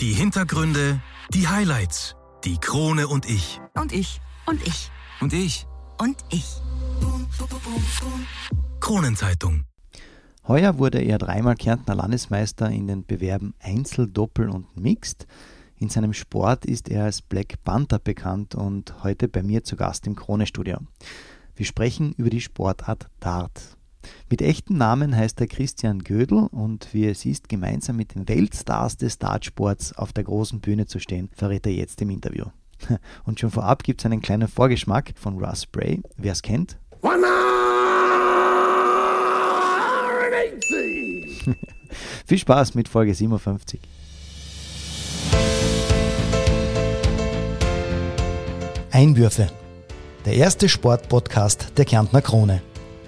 Die Hintergründe, die Highlights, die Krone und ich. Und ich. Und ich. Und ich. Und ich. Kronenzeitung. Heuer wurde er dreimal Kärntner Landesmeister in den Bewerben Einzel, Doppel und Mixed. In seinem Sport ist er als Black Panther bekannt und heute bei mir zu Gast im Krone-Studio. Wir sprechen über die Sportart Dart. Mit echten Namen heißt er Christian Gödel und wie es ist, gemeinsam mit den Weltstars des Dartsports auf der großen Bühne zu stehen, verrät er jetzt im Interview. Und schon vorab gibt es einen kleinen Vorgeschmack von Russ Bray. Wer es kennt? Viel Spaß mit Folge 57. Einwürfe. Der erste Sportpodcast der Kärntner Krone.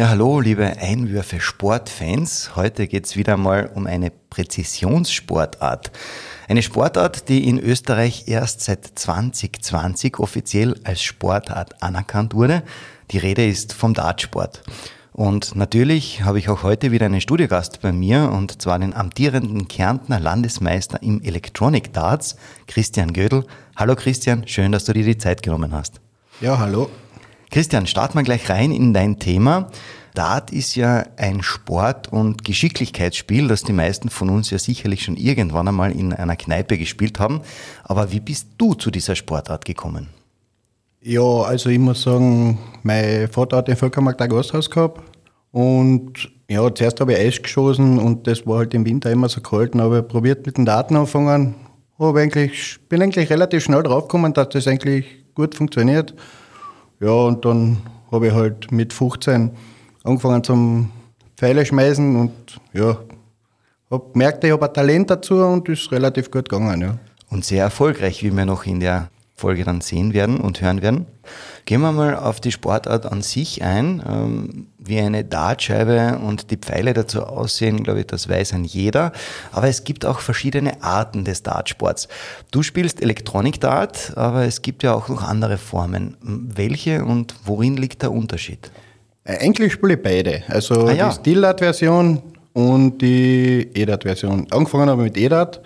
Ja, hallo, liebe Einwürfe Sportfans. Heute geht es wieder mal um eine Präzisionssportart. Eine Sportart, die in Österreich erst seit 2020 offiziell als Sportart anerkannt wurde. Die Rede ist vom Dartsport. Und natürlich habe ich auch heute wieder einen Studiogast bei mir, und zwar den amtierenden Kärntner Landesmeister im Electronic Darts, Christian Gödel. Hallo Christian, schön, dass du dir die Zeit genommen hast. Ja, hallo. Christian, starten wir gleich rein in dein Thema. Dart ist ja ein Sport- und Geschicklichkeitsspiel, das die meisten von uns ja sicherlich schon irgendwann einmal in einer Kneipe gespielt haben. Aber wie bist du zu dieser Sportart gekommen? Ja, also ich muss sagen, mein Vater hat den Völkermarkt ein Gasthaus gehabt und ja, zuerst habe ich Eis geschossen und das war halt im Winter immer so kalt. Dann habe ich probiert mit den Daten anfangen. Habe eigentlich, bin eigentlich relativ schnell draufgekommen, dass das eigentlich gut funktioniert. Ja, und dann habe ich halt mit 15 angefangen zum Pfeile schmeißen und ja, habe gemerkt, ich habe ein Talent dazu und ist relativ gut gegangen. Ja. Und sehr erfolgreich, wie wir noch in der Folge dann sehen werden und hören werden. Gehen wir mal auf die Sportart an sich ein. Ähm, wie eine Dartscheibe und die Pfeile dazu aussehen, glaube ich, das weiß ein jeder. Aber es gibt auch verschiedene Arten des Dartsports. Du spielst Electronic Dart, aber es gibt ja auch noch andere Formen. Welche und worin liegt der Unterschied? Äh, eigentlich spiele ich beide. Also Ah, ja. die Still-Dart-Version und die E-Dart-Version. Angefangen habe ich mit E-Dart,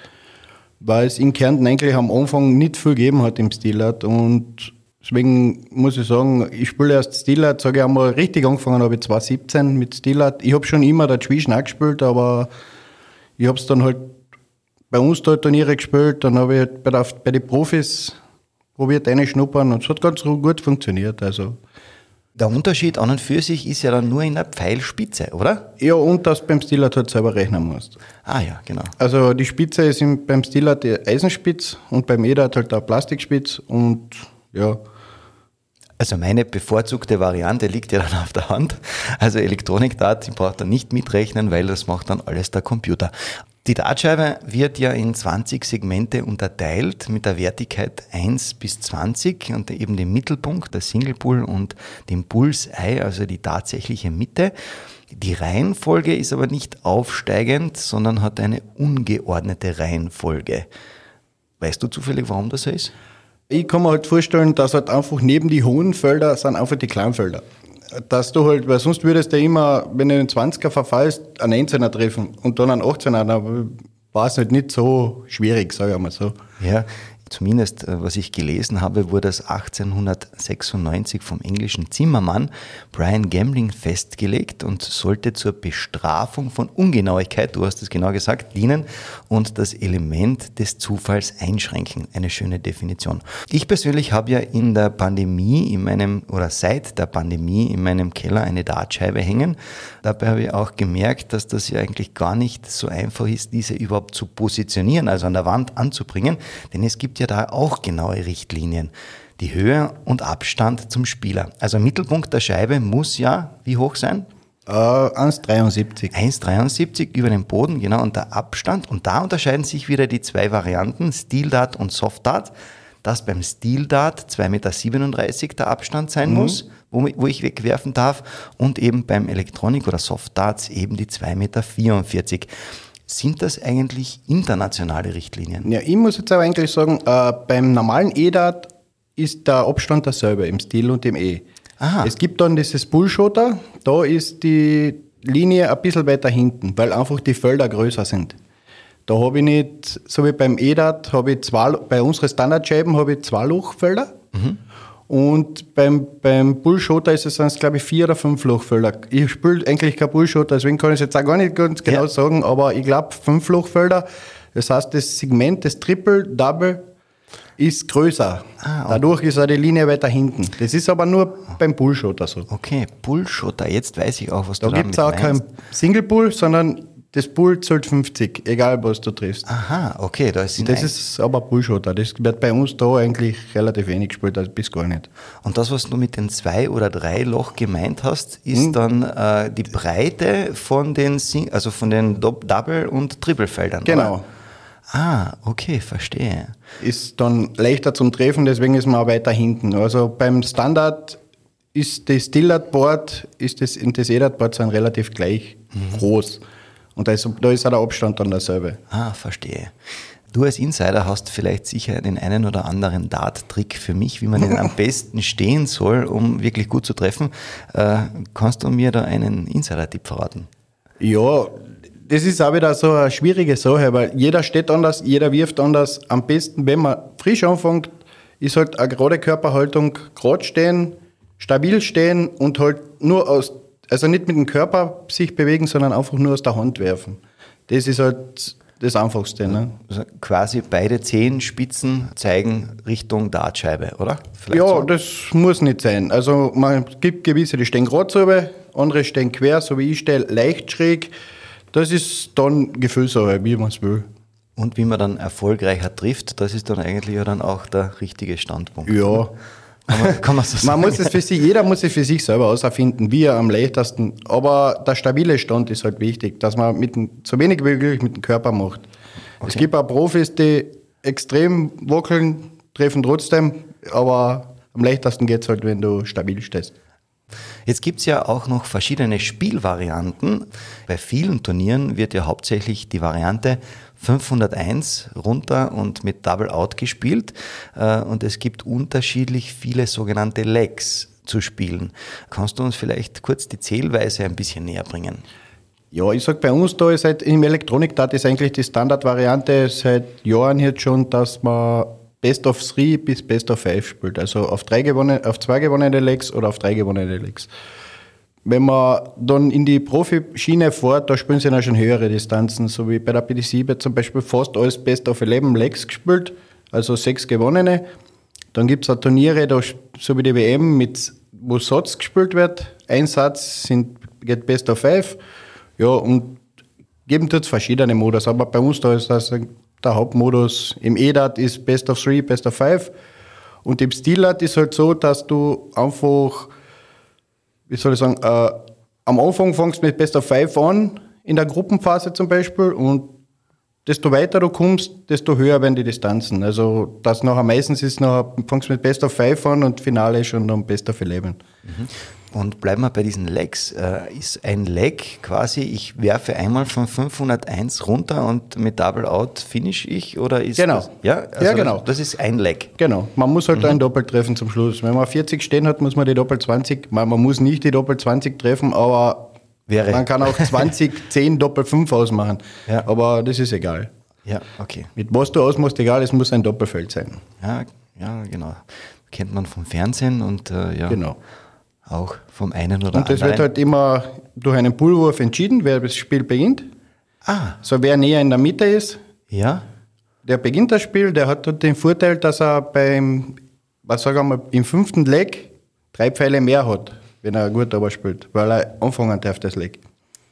weil es in Kärnten eigentlich am Anfang nicht viel gegeben hat im Still-Dart. Und deswegen muss ich sagen, ich spiele erst Still-Dart, sage ich einmal, richtig angefangen habe ich 2017 mit Still-Dart. Ich habe schon immer dazwischen auch gespielt, aber ich habe es dann halt bei uns da Turniere gespielt, dann habe ich halt bei, der, bei den Profis probiert reinschnuppern und es hat ganz gut funktioniert. Also Der Unterschied an und für sich ist ja dann nur in der Pfeilspitze, oder? Ja, und dass du beim Stillert halt selber rechnen musst. Ah ja, genau. Also die Spitze ist im, beim Stillert die Eisenspitz und beim Edert halt der Plastikspitz und ja. Also meine bevorzugte Variante liegt ja dann auf der Hand. Also Elektronik-Dart, die braucht dann nicht mitrechnen, weil das macht dann alles der Computer. Die Dartscheibe wird ja in 20 Segmente unterteilt mit der Wertigkeit 1 bis 20 und eben dem Mittelpunkt, der Single Pull und dem Bullseye, also die tatsächliche Mitte. Die Reihenfolge ist aber nicht aufsteigend, sondern hat eine ungeordnete Reihenfolge. Weißt du zufällig, warum das so ist? Ich kann mir halt vorstellen, dass halt einfach neben die hohen Felder sind einfach die kleinen Felder. Dass du halt, weil sonst würdest du immer, wenn du einen 20er verfallst, einen 19er treffen und dann einen 18er, dann war es halt nicht so schwierig, sage ich mal so. Ja, zumindest äh, was ich gelesen habe, wurde es 1896 vom englischen Zimmermann Brian Gambling festgelegt und sollte zur Bestrafung von Ungenauigkeit, du hast es genau gesagt, dienen und das Element des Zufalls einschränken. Eine schöne Definition. Ich persönlich habe ja in der Pandemie in meinem oder seit der Pandemie in meinem Keller eine Dartscheibe hängen. Dabei habe ich auch gemerkt, dass das ja eigentlich gar nicht so einfach ist, diese überhaupt zu positionieren, also an der Wand anzubringen, denn es gibt ja da auch genaue Richtlinien. Die Höhe und Abstand zum Spieler. Also Mittelpunkt der Scheibe muss ja wie hoch sein? Äh, 1,73. 1,73 über dem Boden, genau, und der Abstand. Und da unterscheiden sich wieder die zwei Varianten, Steel Dart und Soft Dart. dass beim Steel-Dart 2,37 Meter der Abstand sein Mhm. muss, wo, wo ich wegwerfen darf und eben beim Elektronik- oder Soft-Darts eben die 2,44 Meter. Sind das eigentlich internationale Richtlinien? Ja, ich muss jetzt aber eigentlich sagen, äh, beim normalen E-Dart ist der Abstand derselbe im Stil und im E. Aha. Es gibt dann dieses Bullshotter, da ist die Linie ein bisschen weiter hinten, weil einfach die Felder größer sind. Da habe ich nicht, so wie beim E-Dart, habe ich zwei, bei unseren Standardscheiben habe ich zwei Lochfelder. Und beim, beim Bullshotter ist es, sind glaube ich, vier oder fünf Lochfelder. Ich spiele eigentlich kein Bullshotter, deswegen kann ich es jetzt auch gar nicht ganz genau Ja. sagen, aber ich glaube fünf Lochfelder. Das heißt, das Segment, das Triple, Double ist größer. Ah. Dadurch ist auch die Linie weiter hinten. Das ist aber nur beim Bullshotter so. Okay, Bullshotter, jetzt weiß ich auch, was Da du gibt damit es auch kein meinst. Single Bull, sondern das Bull zählt 50, egal was du triffst. Aha, okay, da ist Das ist aber Bullshotter. Das wird bei uns da eigentlich relativ wenig gespielt, also bis gar nicht. Und das, was du mit den zwei oder drei Loch gemeint hast, ist Hm. dann äh, die Breite von den, Sing also von den Dou- Double- und Triple-Feldern. Genau. Oder? Ah, okay, verstehe. Ist dann leichter zum Treffen, deswegen ist man auch weiter hinten. Also beim Standard ist das Stillard-Board ist das, und das Edard-Board sind relativ gleich groß. Und da ist, da ist auch der Abstand dann derselbe. Ah, verstehe. Du als Insider hast vielleicht sicher den einen oder anderen Dart-Trick für mich, wie man den am besten stehen soll, um wirklich gut zu treffen. Äh, kannst du mir da einen Insider-Tipp verraten? Ja, das ist auch wieder so eine schwierige Sache, weil jeder steht anders, jeder wirft anders. Am besten, wenn man frisch anfängt, ist halt eine gerade Körperhaltung, gerade stehen, stabil stehen und halt nur aus, also nicht mit dem Körper sich bewegen, sondern einfach nur aus der Hand werfen. Das ist halt das Einfachste. Ne? Also quasi beide Zehenspitzen zeigen Richtung Dartscheibe, oder? Vielleicht Ja, so? das muss nicht sein. Also man gibt gewisse, die stehen gerade so, andere stehen quer, so wie ich stehe, leicht schräg. Das ist dann Gefühlssache, wie man es will. Und wie man dann erfolgreicher trifft, das ist dann eigentlich ja dann auch der richtige Standpunkt. Ja. Kann man, kann man so sagen. Man muss es für sich, jeder muss es für sich selber auserfinden, wie er am leichtesten. Aber der stabile Stand ist halt wichtig, dass man mit dem, so wenig wie möglich mit dem Körper macht. Es gibt auch Profis, die extrem wackeln, treffen trotzdem, aber am leichtesten geht es halt, wenn du stabil stehst. Jetzt gibt es ja auch noch verschiedene Spielvarianten. Bei vielen Turnieren wird ja hauptsächlich die Variante 501 runter und mit Double Out gespielt. Äh, Und es gibt unterschiedlich viele sogenannte Legs zu spielen. Kannst du uns vielleicht kurz die Zählweise ein bisschen näher bringen? Ja, ich sag bei uns da ist halt im Elektronikdat ist eigentlich die Standardvariante seit Jahren jetzt schon, dass man Best of Three bis Best of Five spielt. Also auf, drei gewonnen, auf zwei gewonnene Legs oder auf drei gewonnene Legs. Wenn man dann in die Profischiene fährt, da spielen sie dann schon höhere Distanzen, so wie bei der PDC wird zum Beispiel fast alles Best of 11 Legs gespielt, also sechs gewonnene. Dann gibt es auch Turniere, da, so wie die WM, mit, wo Satz gespielt wird. Ein Satz sind, geht Best of Five. Ja, und geben tut verschiedene Modus, aber bei uns da ist das der Hauptmodus. Im EDAT ist Best of Three, Best of Five. Und im Stilat ist halt so, dass du einfach, wie soll ich sagen, äh, am Anfang fängst du mit Best of Five an, in der Gruppenphase zum Beispiel, und desto weiter du kommst, desto höher werden die Distanzen. Also das nachher meistens ist nachher, fängst mit Best of Five an und Finale schon dann Best of Eleven. Und bleiben wir bei diesen Legs. Äh, Ist ein Leg quasi, ich werfe einmal von 501 runter und mit Double Out finish ich? Oder ist Genau. Das, ja, Ja, genau. Das, ist ein Leg. Genau, man muss halt ein Doppel treffen zum Schluss. Wenn man 40 stehen hat, muss man die Doppel 20, man, man muss nicht die Doppel 20 treffen, aber Wäre. man kann auch 20, 10 Doppel 5 ausmachen. Ja. Aber das ist egal. Ja, okay. Mit was du ausmachst, egal, es muss ein Doppelfeld sein. Ja, ja, genau. Kennt man vom Fernsehen und äh, ja, Genau. Auch vom einen oder Und das anderen. wird halt immer durch einen Bullwurf entschieden, wer das Spiel beginnt. ah, So wer näher in der Mitte ist, ja, der beginnt das Spiel, der hat dort den Vorteil, dass er beim, was sagen wir mal, im fünften Leg drei Pfeile mehr hat, wenn er gut aber spielt, weil er anfangen darf, das Leg.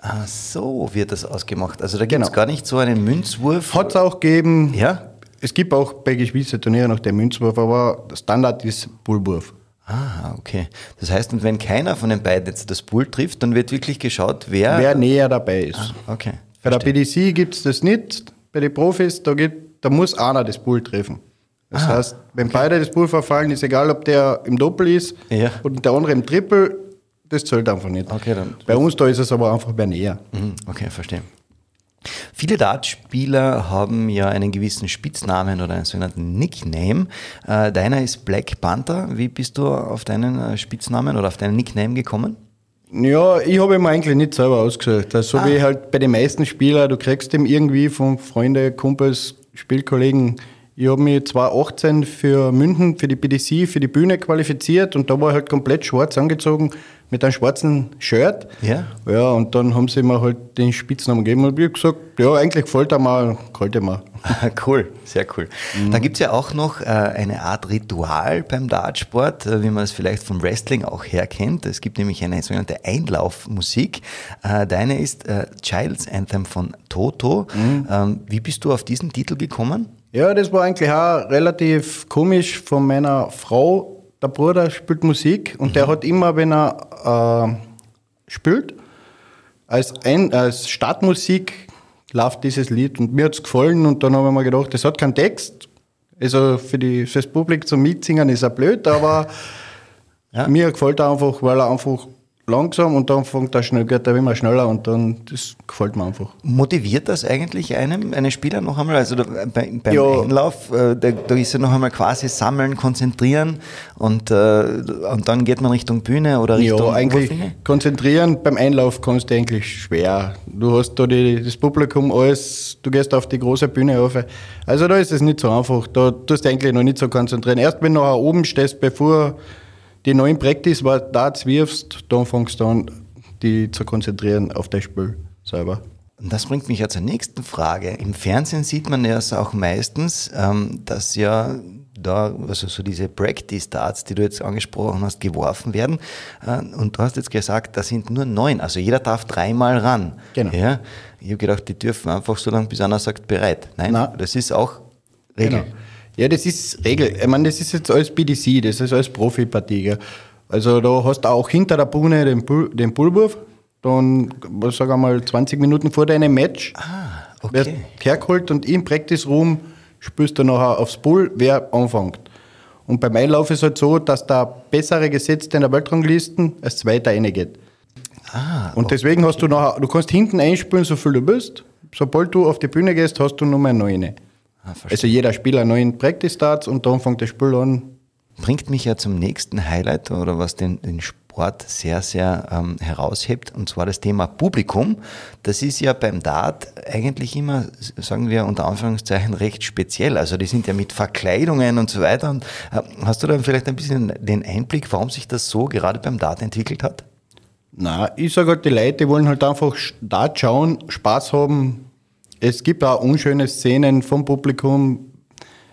ah, so wird das ausgemacht. Also da gibt es Genau. gar nicht so einen Münzwurf. Hat es auch gegeben. Ja? Es gibt auch bei Geschwitzer Turnieren noch den Münzwurf, aber der Standard ist Bullwurf. Ah, okay. Das heißt, und wenn keiner von den beiden jetzt das Bull trifft, dann wird wirklich geschaut, wer. Wer näher dabei ist. Okay. Bei der. PDC gibt es das nicht. Bei den Profis, da, gibt, da muss einer das Bull treffen. Das ah, heißt, wenn okay. beide das Pulver fallen, ist egal, ob der im Doppel ist ja. und der andere im Triple, das zählt einfach nicht. Okay, dann bei uns da ist es aber einfach bei näher. Mhm, okay, verstehe. Viele Dartspieler haben ja einen gewissen Spitznamen oder einen sogenannten Nickname. Äh, deiner ist Black Panther. Wie bist du auf deinen äh, Spitznamen oder auf deinen Nickname gekommen? Ja, ich habe mir eigentlich nicht selber ausgesucht. Also so ah. wie halt bei den meisten Spielern, du kriegst ihm irgendwie von Freunden, Kumpels, Spielkollegen. Ich habe mich 2018 für München, für die BDC, für die Bühne qualifiziert und da war ich halt komplett schwarz angezogen mit einem schwarzen Shirt. Ja. Ja, und dann haben sie mir halt den Spitznamen gegeben und ich habe gesagt, ja, eigentlich gefällt er mir, gefällt er mir. cool, sehr cool. Mhm. Dann gibt es ja auch noch äh, eine Art Ritual beim Dartsport, äh, wie man es vielleicht vom Wrestling auch herkennt. Es gibt nämlich eine sogenannte Einlaufmusik. Äh, deine ist äh, Child's Anthem von Toto. Mhm. Ähm, wie bist du auf diesen Titel gekommen? Ja, das war eigentlich auch relativ komisch von meiner Frau der Bruder spielt Musik und mhm. der hat immer, wenn er äh, spielt, als, ein, als Startmusik läuft dieses Lied und mir hat es gefallen und dann habe ich mir gedacht, das hat keinen Text. Also für, die, für das Publikum zum Mitsingen ist er blöd, aber ja. mir gefällt er einfach, weil er einfach langsam und dann fängt er schnell, geht er immer schneller und dann, das gefällt mir einfach. Motiviert das eigentlich einem, einen Spieler noch einmal? Also bei, beim ja. Einlauf, äh, da, da, ist er noch einmal quasi sammeln, konzentrieren und, äh, und dann geht man Richtung Bühne oder Richtung Ja, eigentlich Oberfinger? konzentrieren beim Einlauf kannst du eigentlich schwer. Du hast da die, das Publikum alles, du gehst auf die große Bühne auf. Also da ist es nicht so einfach, da tust du eigentlich noch nicht so konzentrieren. Erst wenn du nachher oben stehst, bevor die neuen Practice, du da wirfst, dann fängst du an, die zu konzentrieren auf das Spiel selber. Und das bringt mich ja zur nächsten Frage. Im Fernsehen sieht man ja auch meistens, ähm, dass ja da, also so diese Practice Darts, die du jetzt angesprochen hast, geworfen werden. Äh, und du hast jetzt gesagt, da sind nur neun. Also jeder darf dreimal ran. Genau. Ja? Ich habe gedacht, die dürfen einfach so lange, bis einer sagt, bereit. Nein, Nein. das ist auch Regel. Genau. Ja, das ist Regel. Ich meine, das ist jetzt alles BDC, das ist alles Profipartie. Also da hast du auch hinter der Bühne den, Bull, den Bullwurf, dann, sag ich mal, 20 Minuten vor deinem Match. Ah, okay. Wird hergeholt und im Practice Room spürst du nachher aufs Bull, wer anfängt. Und beim Einlauf ist es halt so, dass der bessere Gesetzte in der Weltranglisten als Zweiter reingeht. Ah, und deswegen hast du nachher, du kannst hinten einspielen, so viel du bist. Sobald du auf die Bühne gehst, hast du nur mehr neune. Ah, also jeder Spieler neuen Practice Starts und dann fängt das Spiel an. Bringt mich ja zum nächsten Highlight oder was den, den Sport sehr, sehr ähm, heraushebt, und zwar das Thema Publikum. Das ist ja beim Dart eigentlich immer, sagen wir unter Anführungszeichen, recht speziell. Also die sind ja mit Verkleidungen und so weiter. Und, äh, hast du da vielleicht ein bisschen den Einblick, warum sich das so gerade beim Dart entwickelt hat? Na, ich sage halt, die Leute wollen halt einfach Dart schauen, Spaß haben, es gibt auch unschöne Szenen vom Publikum.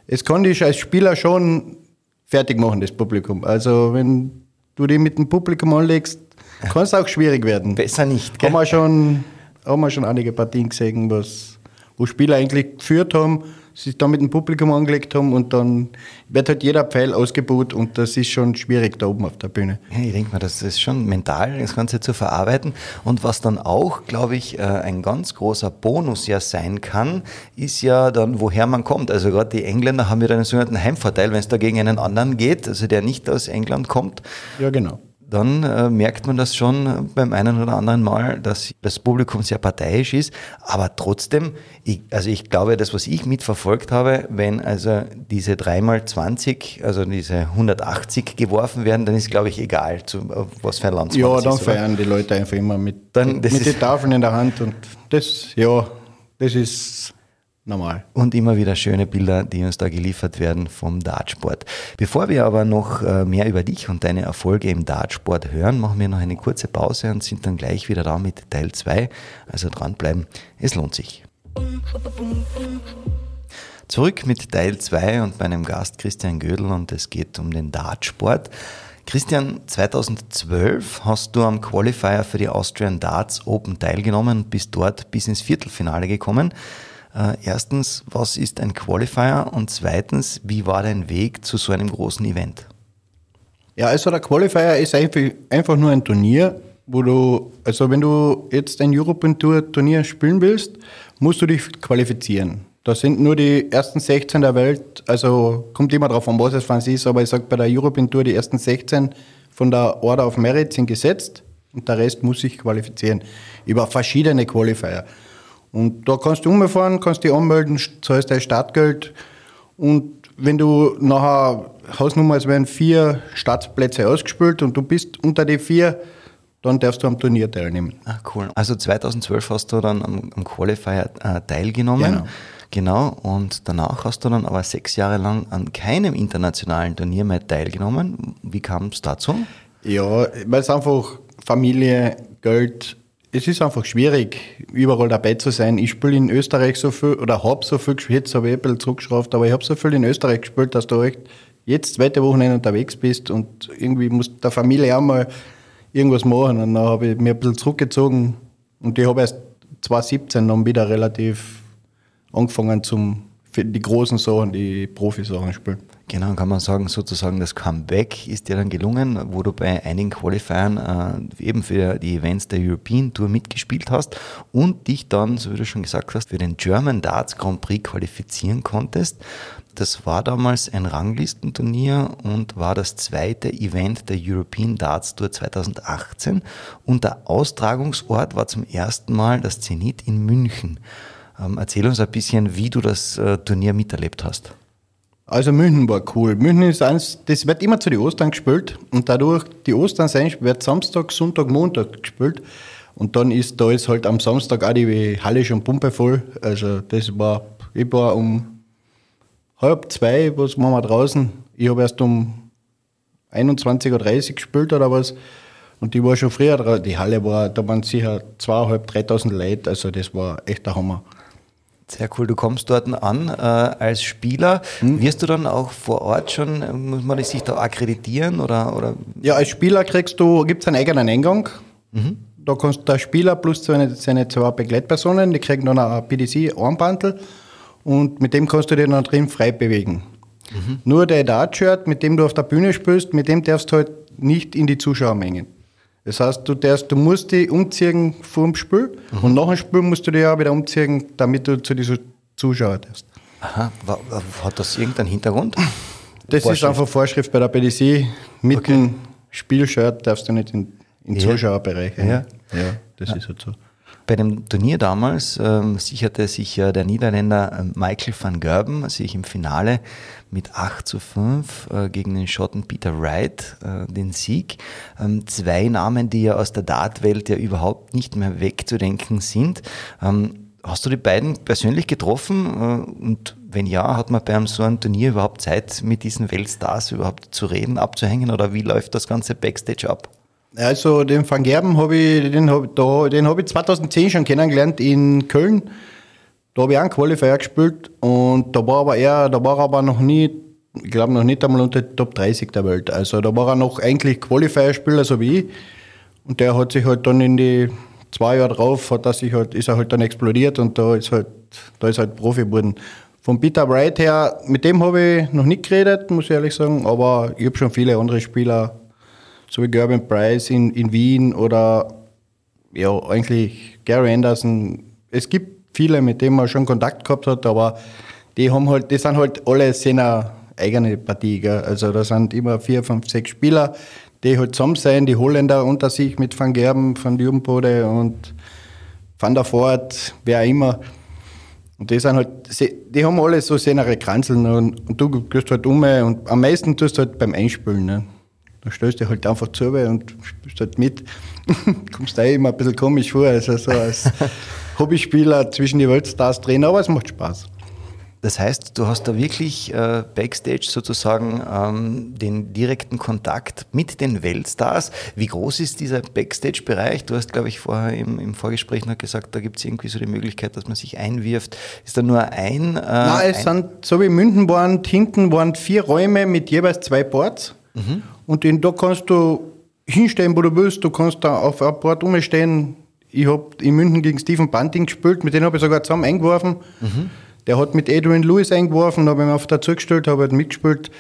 Es kann dich als Spieler schon fertig machen, das Publikum. Also wenn du dich mit dem Publikum anlegst, kann es auch schwierig werden. Besser nicht. Gell? Haben wir schon, haben wir schon einige Partien gesehen, was, wo Spieler eigentlich geführt haben sich da mit dem Publikum angelegt haben und dann wird halt jeder Pfeil ausgebucht und das ist schon schwierig da oben auf der Bühne. Ja, ich denke mal, das ist schon mental, das Ganze zu verarbeiten. Und was dann auch, glaube ich, äh, ein ganz großer Bonus ja sein kann, ist ja dann, woher man kommt. Also gerade die Engländer haben ja einen sogenannten Heimvorteil, wenn es da gegen einen anderen geht, also der nicht aus England kommt. Ja, genau dann äh, merkt man das schon beim einen oder anderen Mal, dass das Publikum sehr parteiisch ist. Aber trotzdem, ich, also ich glaube, das, was ich mitverfolgt habe, wenn also diese 3x20, also diese 180 geworfen werden, dann ist, glaube ich, egal, zu, was für ein Land Ja, dann ist, feiern die Leute einfach immer mit, dann, mit den Tafeln in der Hand und das, ja, das ist normal. Und immer wieder schöne Bilder, die uns da geliefert werden vom Dartsport. Bevor wir aber noch äh, mehr über dich und deine Erfolge im Dartsport hören, machen wir noch eine kurze Pause und sind dann gleich wieder da mit Teil 2. Also dranbleiben, es lohnt sich. Zurück mit Teil 2 und meinem Gast Christian Gödel und es geht um den Dartsport. Christian, 2012 hast du am Qualifier für die Austrian Darts Open teilgenommen und bist dort bis ins Viertelfinale gekommen. Äh, erstens, was ist ein Qualifier? Und zweitens, wie war dein Weg zu so einem großen Event? Ja, also der Qualifier ist einfach nur ein Turnier, wo du, also wenn du jetzt ein European Tour Turnier spielen willst, musst du dich qualifizieren. Da sind nur die ersten 16 der Welt, also kommt immer drauf an, was es für uns ist, aber ich sage bei der European Tour, die ersten 16 von der Order of Merit sind gesetzt und der Rest muss sich qualifizieren über verschiedene Qualifier. Und da kannst du umfahren, kannst dich anmelden, zahlst dein Startgeld und wenn du nachher Hausnummer, es werden vier Startplätze ausgespielt und du bist unter die vier, dann darfst du am Turnier teilnehmen. Ah, cool. Also 2012 hast du dann am, am Qualifier äh, teilgenommen. Genau. Genau, und danach hast du dann aber sechs Jahre lang an keinem internationalen Turnier mehr teilgenommen. Wie kam es dazu? Ja, weil es einfach Familie, Geld, es ist einfach schwierig, überall dabei zu sein. Ich spiele in Österreich so viel oder habe so viel gespielt, jetzt habe ich ein bisschen zurückgeschraubt, aber ich habe so viel in Österreich gespielt, dass du echt jetzt zweite Wochenende unterwegs bist und irgendwie muss der Familie auch mal irgendwas machen. Und dann habe ich mir ein bisschen zurückgezogen und ich habe erst 2017 dann wieder relativ angefangen zum für die großen Sachen, die Profisachen spielen. Genau, kann man sagen, sozusagen das Comeback ist dir dann gelungen, wo du bei einigen Qualifiern äh, eben für die Events der European Tour mitgespielt hast und dich dann, so wie du schon gesagt hast, für den German Darts Grand Prix qualifizieren konntest. Das war damals ein Ranglistenturnier und war das zweite Event der European Darts Tour 2018 und der Austragungsort war zum ersten Mal das Zenit in München. Ähm, erzähl uns ein bisschen, wie du das äh, Turnier miterlebt hast. Also München war cool. München ist eins, das wird immer zu den Ostern gespielt und dadurch die Ostern sein, wird Samstag, Sonntag, Montag gespielt. Und dann ist da ist halt am Samstag auch die Halle schon pumpevoll. Also das war, ich war um halb zwei, was waren wir draußen. Ich habe erst um 21.30 Uhr gespielt oder was. Und die war schon früher draußen. Die Halle war, da waren sicher 2.500, 3.000 Leute. Also das war echt der Hammer. Sehr cool, du kommst dort an äh, als Spieler. Hm. Wirst du dann auch vor Ort schon, muss man sich da akkreditieren oder? oder? Ja, als Spieler kriegst du, gibt es einen eigenen Eingang. Mhm. Da kannst der Spieler plus seine, seine zwei Begleitpersonen, die kriegen dann ein PDC-Armbandel und mit dem kannst du dich dann drin frei bewegen. Mhm. Nur der Dart-Shirt, mit dem du auf der Bühne spielst, mit dem darfst du halt nicht in die Zuschauermengen. Das heißt, du, darfst, du musst dich umziehen vor dem Spiel mhm. und nach dem Spiel musst du dich auch wieder umziehen, damit du zu diesen Zuschauern darfst. Aha, hat das irgendeinen Hintergrund? Das Vorschrift. ist einfach Vorschrift bei der PDC. Mit okay. dem Spielshirt darfst du nicht in, in ja. Zuschauerbereich. Ja. ja, das ja. ist halt so. Bei dem Turnier damals ähm, sicherte sich ja der Niederländer ähm, Michael van Gerben sich im Finale mit 8 zu 5 äh, gegen den Schotten Peter Wright äh, den Sieg. Ähm, zwei Namen, die ja aus der Dartwelt ja überhaupt nicht mehr wegzudenken sind. Ähm, hast du die beiden persönlich getroffen? Äh, und wenn ja, hat man bei so einem Turnier überhaupt Zeit, mit diesen Weltstars überhaupt zu reden, abzuhängen? Oder wie läuft das ganze Backstage ab? Also den Van Gerben habe ich, den hab, da, den hab ich 2010 schon kennengelernt in Köln. Da habe ich auch einen Qualifier gespielt und da war aber er, da war er aber noch nie, ich glaube noch nicht einmal unter Top 30 der Welt. Also da war er noch eigentlich Qualifier-Spieler, so wie ich. Und der hat sich halt dann in die zwei Jahre drauf, hat er sich halt, ist er halt dann explodiert und da ist halt, da ist halt Profi geworden. Von Peter Wright her, mit dem habe ich noch nicht geredet, muss ich ehrlich sagen, aber ich habe schon viele andere Spieler so wie Gerben Price in, in Wien oder ja, eigentlich Gary Anderson. Es gibt viele, mit denen man schon Kontakt gehabt hat, aber die haben halt, die sind halt alle seiner eigene Partie. Gell? Also da sind immer vier, fünf, sechs Spieler, die halt zusammen sein, die Holländer unter sich mit Van Gerben, Van Dürbenbode und Van der Voort, wer immer. Und die sind halt, die haben alle so seine Kranzeln und, und du gehst halt um und am meisten tust du halt beim Einspülen. Ne? Da stellst du halt einfach zu und spielst halt mit. Kommst da immer ein bisschen komisch vor, also so als Hobbyspieler zwischen die Weltstars drehen, aber es macht Spaß. Das heißt, du hast da wirklich äh, Backstage sozusagen ähm, den direkten Kontakt mit den Weltstars. Wie groß ist dieser Backstage-Bereich? Du hast, glaube ich, vorher im, im Vorgespräch noch gesagt, da gibt es irgendwie so die Möglichkeit, dass man sich einwirft. Ist da nur ein? Äh, Nein, es ein sind, so wie München waren, hinten waren vier Räume mit jeweils zwei Boards. Mhm. Und in, da kannst du hinstellen, wo du willst. Du kannst da auf ein Board umstehen. Ich habe in München gegen Stephen Bunting gespielt, mit dem habe ich sogar zusammen eingeworfen. Mhm. Der hat mit Adrian Lewis eingeworfen, habe ich mir auf dazu gestellt, habe halt mitgespielt.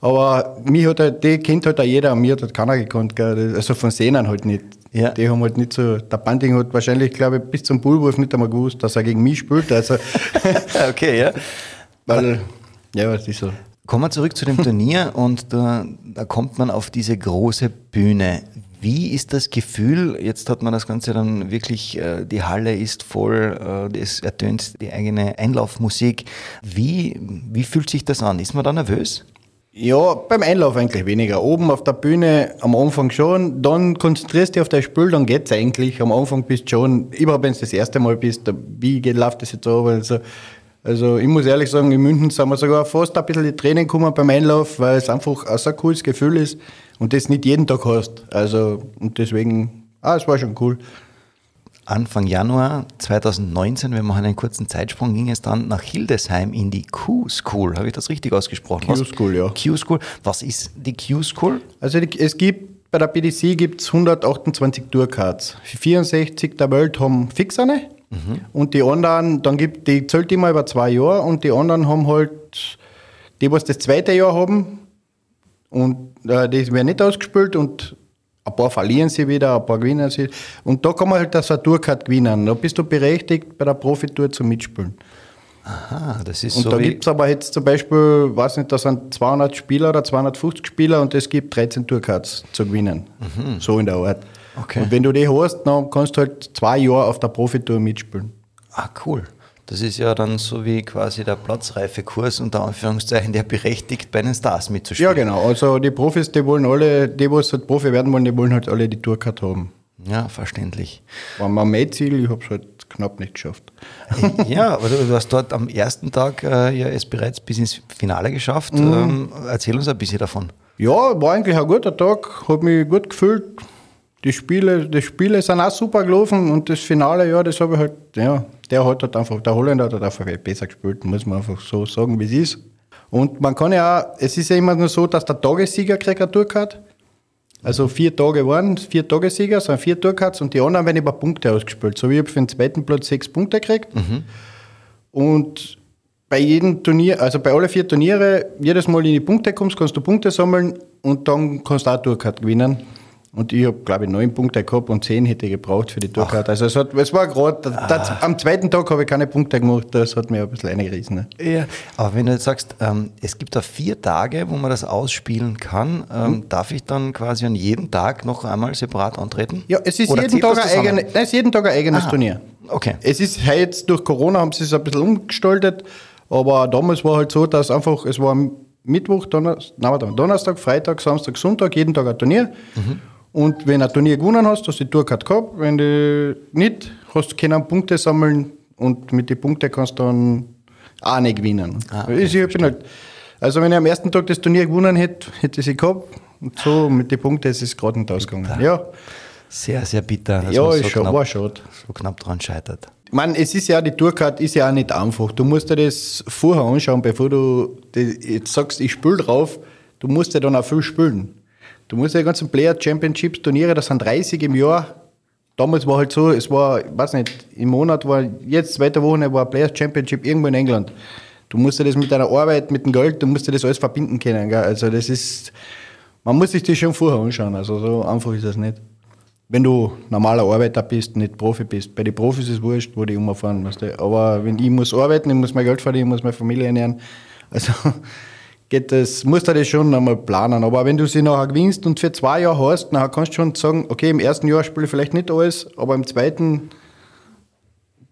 Aber mich hat halt, die kennt halt auch jeder, mir hat halt keiner gekannt, gell. also von Sehnen halt nicht. Ja. Die haben halt nicht so, der Bunting hat wahrscheinlich, glaube ich, bis zum Bullwurf nicht einmal gewusst, dass er gegen mich spielt. Also, okay, ja. weil, ja, das ist so. Kommen wir zurück zu dem Turnier und da, da kommt man auf diese große Bühne. Wie ist das Gefühl? Jetzt hat man das Ganze dann wirklich, äh, die Halle ist voll, äh, es ertönt die eigene Einlaufmusik. Wie, wie fühlt sich das an? Ist man da nervös? Ja, beim Einlauf eigentlich weniger. Oben auf der Bühne am Anfang schon, dann konzentrierst du dich auf dein Spiel, dann geht's eigentlich. Am Anfang bist du schon, überhaupt wenn du das erste Mal bist, wie geht, läuft das jetzt ab? Also, also ich muss ehrlich sagen, in München sind wir sogar fast ein bisschen die Tränen gekommen beim Einlauf, weil es einfach ein so cooles Gefühl ist und das nicht jeden Tag hast. Also und deswegen, ah, es war schon cool. Anfang Januar 2019, wir machen einen kurzen Zeitsprung, ging es dann nach Hildesheim in die Q-School. Habe ich das richtig ausgesprochen? Q-School, ja. Q-School. Was ist die Q-School? Also die, es gibt, bei der PDC gibt es 128 Tourcards. 64 der Welt haben fix eine. Mhm. Und die anderen, dann gibt die zählt immer über zwei Jahre und die anderen haben halt, die, was das zweite Jahr haben, und äh, die werden nicht ausgespielt und ein paar verlieren sie wieder, ein paar gewinnen sie. Und da kann man halt das Tourcard gewinnen. Da bist du berechtigt, bei der Profitour zu mitspielen. Aha, das ist und so. da gibt es aber jetzt zum Beispiel, weiß nicht, da sind 200 Spieler oder 250 Spieler und es gibt 13 Tourcards zu gewinnen. Mhm. So in der Art. Okay. Und wenn du die hast, dann kannst du halt zwei Jahre auf der Profitour mitspielen. Ah, cool. Das ist ja dann so wie quasi der Platzreifekurs unter Anführungszeichen, der berechtigt, bei den Stars mitzuspielen. Ja, genau. Also die Profis, die wollen alle, die, die halt Profi werden wollen, die wollen halt alle die Tourcard haben. Ja, verständlich. War mein Ziel, ich habe es halt knapp nicht geschafft. ja, aber du, hast dort am ersten Tag äh, ja es bereits bis ins Finale geschafft. Mhm. Ähm, erzähl uns ein bisschen davon. Ja, war eigentlich ein guter Tag, hat mich gut gefühlt. Die Spiele, die Spiele sind auch super gelaufen und das Finale, ja, das habe ich halt, ja, der hat halt einfach, der Holländer hat halt einfach besser gespielt, muss man einfach so sagen, wie es ist. Und man kann ja auch, es ist ja immer nur so, dass der Tagessieger kriegt eine Tourcard. Also vier Tage waren, vier Tagessieger, sind vier Tourcards und die anderen werden über Punkte ausgespielt. So wie ich für den zweiten Platz sechs Punkte gekriegt. Mhm. Und bei jedem Turnier, also bei alle vier Turniere, jedes Mal in die Punkte kommst, kannst du Punkte sammeln und dann kannst du auch Tourcard gewinnen. Und ich habe, glaube ich, neun Punkte gehabt und zehn hätte ich gebraucht für die Tourcard. Also es, hat, es war gerade, ah. am zweiten Tag habe ich keine Punkte gemacht, das hat mir ein bisschen eingerissen. Ne? Ja, aber wenn du jetzt sagst, ähm, es gibt da vier Tage, wo man das ausspielen kann, ähm, hm. darf ich dann quasi an jedem Tag noch einmal separat antreten? Ja, es ist, jeden Tag, ein eigene, nein, es ist jeden Tag ein eigenes ah. Turnier. Okay. Es ist jetzt durch Corona haben sie es ein bisschen umgestaltet, aber damals war halt so, dass einfach, es war Mittwoch, Donnerstag, nein, Donnerstag Freitag, Samstag, Sonntag, jeden Tag ein Turnier. Mhm. Und wenn du ein Turnier gewonnen hast, hast du die Tourcard gehabt. Wenn du nicht, hast du keine Punkte sammeln und mit den Punkten kannst du dann auch nicht gewinnen. Ah, okay, ich bin halt, also wenn ich am ersten Tag das Turnier gewonnen hätte, hätte ich sie gehabt. Und so mit den Punkten ist es gerade nicht ausgegangen. Ja. Sehr, sehr bitter. ja, so ist schon, knapp, war schade. So knapp dran scheitert. Ich meine, es ist ja, die Tourcard ist ja auch nicht einfach. Du musst dir das vorher anschauen, bevor du jetzt sagst, ich spiele drauf. Du musst ja dann auch viel spielen. Du musst ja die ganzen Player Championships Turniere, das sind 30 im Jahr. Damals war halt so, es war, ich weiß nicht, im Monat war, jetzt zweite Woche war Players Championship irgendwo in England. Du musst ja das mit deiner Arbeit, mit dem Geld, du musst ja das alles verbinden können. Gell? Also das ist, man muss sich das schon vorher anschauen. Also so einfach ist das nicht. Wenn du normaler Arbeiter bist, nicht Profi bist. Bei den Profis ist es wurscht, wo die umfahren. Weißt? Aber wenn ich muss arbeiten, ich muss mein Geld verdienen, ich muss meine Familie ernähren. Also geht das, musst du das schon einmal planen. Aber wenn du sie nachher gewinnst und für zwei Jahre hast, dann kannst du schon sagen, okay, im ersten Jahr spiele ich vielleicht nicht alles, aber im zweiten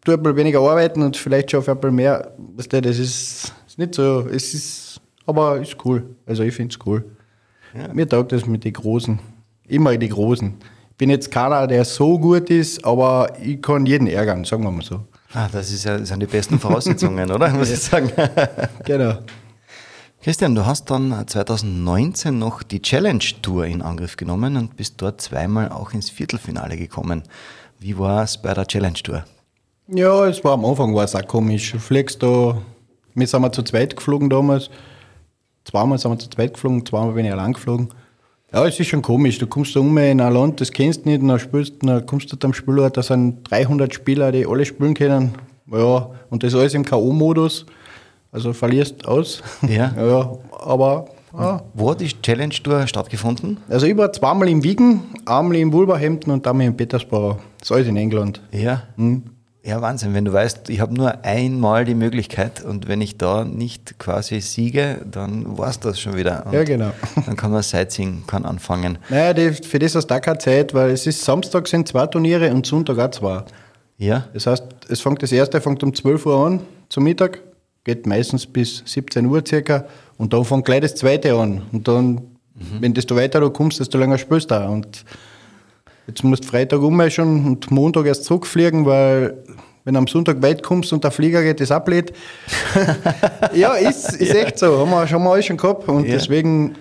tue ich ein bisschen weniger arbeiten und vielleicht schaffe ich ein bisschen mehr. Das ist, ist nicht so, es ist, aber ist cool. Also ich finde es cool. Ja. Mir taugt das mit den Großen. Immer die Großen. Ich bin jetzt keiner, der so gut ist, aber ich kann jeden ärgern, sagen wir mal so. Ah, das, ist ja, das sind die besten Voraussetzungen, oder? Muss ich sagen. genau. Christian, du hast dann 2019 noch die Challenge Tour in Angriff genommen und bist dort zweimal auch ins Viertelfinale gekommen. Wie war es bei der Challenge Tour? Ja, es war am Anfang war es auch komisch. Du fliegst da, wir sind zu zweit geflogen damals. Zweimal sind wir zu zweit geflogen, zweimal bin ich allein geflogen. Ja, es ist schon komisch. Du kommst da um in ein Land, das kennst du nicht, und dann, spielst, dann kommst du am Spielort, da sind 300 Spieler, die alle spielen können. Ja, und das alles im K.O.-Modus. Also verlierst aus. Ja. ja aber Ah. Wo hat die Challenge Tour stattgefunden? Also ich war zweimal in Wiegen, einmal in Wolverhampton und einmal in Petersburg. Das ist alles in England. Ja. Ja, Wahnsinn. Wenn du weißt, ich habe nur einmal die Möglichkeit und wenn ich da nicht quasi siege, dann war es das schon wieder. Und Ja, genau. Dann kann man Sightseeing kann anfangen. Naja, die, für das hast du auch keine Zeit, weil es ist Samstag sind zwei Turniere und Sonntag auch zwei. Ja? Das heißt, es fängt das erste fängt um 12 Uhr an zum Mittag, geht meistens bis 17 Uhr circa und dann fängt gleich das zweite an. Und dann, wenn desto weiter du kommst, desto länger spielst du auch. Und jetzt musst du Freitag ummeischen und Montag erst zurückfliegen, weil wenn du am Sonntag weit kommst und der Flieger geht das ablädt. ja, ist, ist echt so. Haben wir schon mal alles schon gehabt. Und Ja. deswegen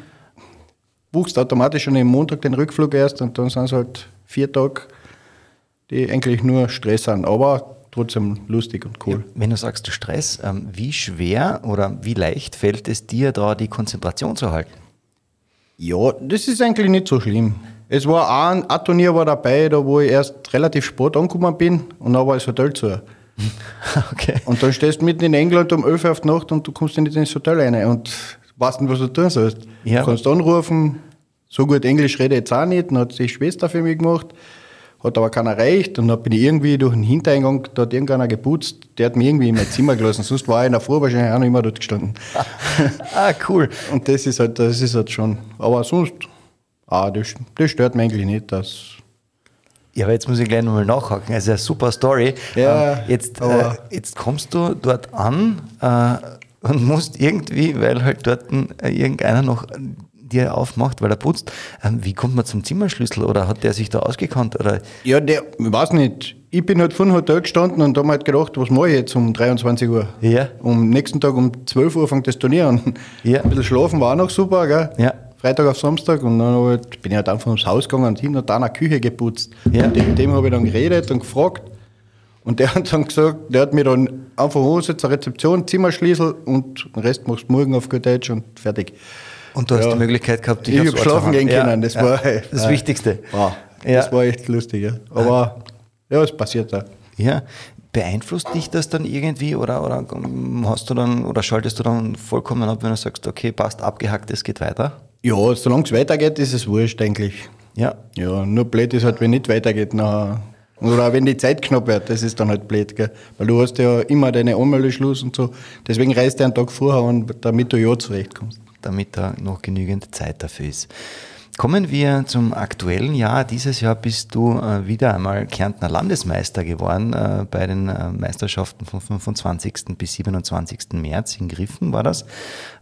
buchst du automatisch schon am Montag den Rückflug erst und dann sind es halt vier Tage, die eigentlich nur Stress sind, aber trotzdem lustig und cool. Wenn du sagst, du Stress, ähm, wie schwer oder wie leicht fällt es dir da, die Konzentration zu halten? Ja, das ist eigentlich nicht so schlimm. Es war ein, ein Turnier war dabei, da wo ich erst relativ spät angekommen bin und dann war das Hotel zu. Okay. Und dann stehst du mitten in England um 11 Uhr auf die Nacht und du kommst nicht ins Hotel rein und weißt nicht, was du tun sollst. Ja. Du kannst anrufen, so gut Englisch rede ich jetzt auch nicht, dann hat die Schwester für mich gemacht, hat aber keiner erreicht und dann bin ich irgendwie durch den Hintereingang, da hat irgendeiner geputzt, der hat mich irgendwie in mein Zimmer gelassen, sonst war ich in der Früh wahrscheinlich auch noch immer dort gestanden. Ah, cool. Und das ist halt, das ist halt schon, aber sonst, ah, das, das stört mich eigentlich nicht, dass Ja, aber jetzt muss ich gleich nochmal nachhaken. Also eine super Story. Ja, Ähm, jetzt, äh, jetzt kommst du dort an äh, und musst irgendwie, weil halt dort äh, irgendeiner noch äh, dir aufmacht, weil er putzt. Ähm, wie kommt man zum Zimmerschlüssel oder hat der sich da ausgekannt? Oder? Ja, der, ich weiß nicht. Ich bin halt vor dem Hotel gestanden und habe halt gedacht, was mache ich jetzt um 23 Uhr? Ja. Am nächsten Tag um 12 Uhr fängt das Turnier an. Ja. Ein bisschen schlafen war auch noch super, gell? Ja. Freitag auf Samstag und dann ich, bin ich halt einfach ins Haus gegangen und hin und da eine Küche geputzt. Ja. Und mit dem habe ich dann geredet und gefragt. Und der hat dann gesagt, der hat mir dann einfach angesetzt, eine Rezeption, Zimmerschlüssel und den Rest machst du morgen auf gut Deutsch und fertig. Und du hast Ja. die Möglichkeit gehabt, dich Ich habe schlafen gehen können, das war das äh, Wichtigste. Wow. Das war echt lustig, ja. Aber ja, es passiert da. Ja. Beeinflusst dich das dann irgendwie oder, oder hast du dann oder schaltest du dann vollkommen ab, wenn du sagst, okay, passt, abgehackt, es geht weiter? Ja, solange es weitergeht, ist es wurscht eigentlich. Ja. Ja, nur blöd ist halt, wenn nicht weitergeht. Nachher. Oder wenn die Zeit knapp wird, das ist dann halt blöd. Gell? Weil du hast ja immer deine Anmeldeschluss und so. Deswegen reist du einen Tag vorher damit du ja zurechtkommst. Damit da noch genügend Zeit dafür ist. Kommen wir zum aktuellen Jahr. Dieses Jahr bist du äh, wieder einmal Kärntner Landesmeister geworden äh, bei den äh, Meisterschaften vom 25. bis 27. März in Griffen war das.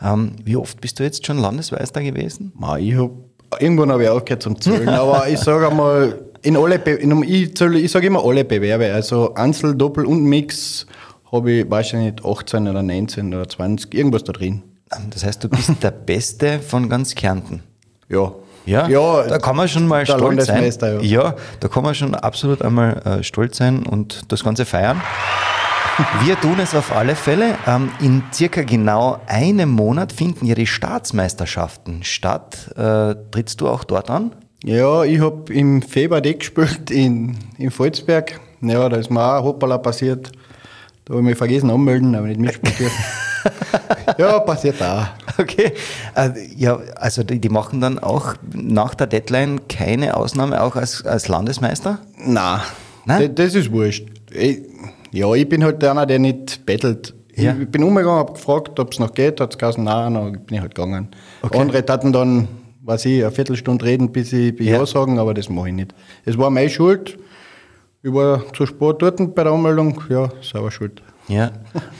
Ähm, wie oft bist du jetzt schon Landesmeister gewesen? Ma, ich hab, irgendwann habe ich aufgehört zum Zählen, aber ich sage einmal, in alle Be in, ich, zähle- ich sage immer alle Bewerbe, also Einzel, Doppel und Mix habe ich wahrscheinlich 18 oder 19 oder 20, irgendwas da drin. Das heißt, du bist der Beste von ganz Kärnten. Ja. Ja, ja da kann man schon mal stolz sein. Ja. ja, da kann man schon absolut einmal äh, stolz sein und das Ganze feiern. Wir tun es auf alle Fälle. Ähm, in circa genau einem Monat finden ja die Staatsmeisterschaften statt. Äh, trittst du auch dort an? Ja, ich habe im Februar gespielt in, in Volzberg. Ja, da ist mir auch Hoppala passiert. Da habe ich mich vergessen anmelden, aber nicht mitgespielt. dürfen. ja, passiert auch. Okay. Äh, ja, also die, die machen dann auch nach der Deadline keine Ausnahme, auch als, als Landesmeister? Nein, Nein? Das, das ist wurscht. Ich, ja, ich bin halt einer, der nicht bettelt. Ja. Ich bin umgegangen, habe gefragt, ob es noch geht, hat es gesagt, nein, dann bin ich halt gegangen. Okay. Andere hatten dann, weiß ich, eine Viertelstunde reden, bis ich bis Ja. ja. sagen, aber das mache ich nicht. Es war meine Schuld. Ich war zu spät dort bei der Anmeldung, ja, selber schuld. Ja,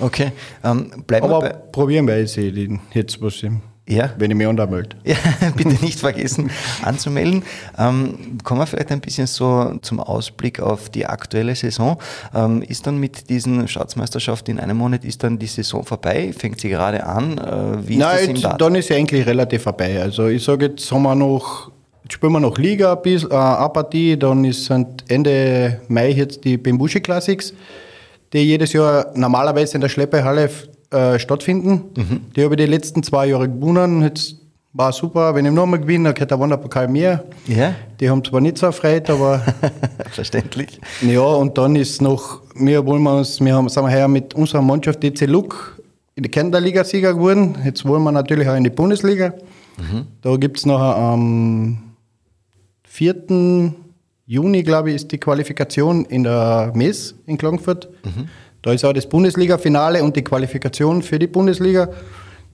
okay. Ähm, bleiben wir Aber bei, probieren wir den- jetzt, was ich, Ja. wenn ich mich anmelde. Ja, bitte nicht vergessen anzumelden. Ähm, kommen wir vielleicht ein bisschen so zum Ausblick auf die aktuelle Saison. Ähm, ist dann mit diesen Staatsmeisterschaften in einem Monat, ist dann die Saison vorbei? Fängt sie gerade an? Äh, wie ist das Nein, im jetzt, dann ist ja eigentlich relativ vorbei. Also ich sage jetzt haben wir noch, jetzt spielen wir noch Liga ein bisschen, äh, eine Partie, dann ist sind Ende Mai jetzt die Bembushi Classics, die jedes Jahr normalerweise in der Schleppehalle äh, stattfinden. Die habe ich die letzten zwei Jahre gewonnen. Jetzt war super, wenn ich nochmal gewinne, dann geht der Wanderpokal mehr. Ja, Die haben zwar nicht so erfreut, aber verständlich. ja, und dann ist noch, wir wollen wir uns, wir haben, sind wir heuer mit unserer Mannschaft DC Luck in die Kinderliga-Sieger geworden. Jetzt wollen wir natürlich auch in die Bundesliga. Da gibt es noch am 4. Juni, glaube ich, ist die Qualifikation in der MES in Klagenfurt. Da ist auch das Bundesliga-Finale und die Qualifikation für die Bundesliga.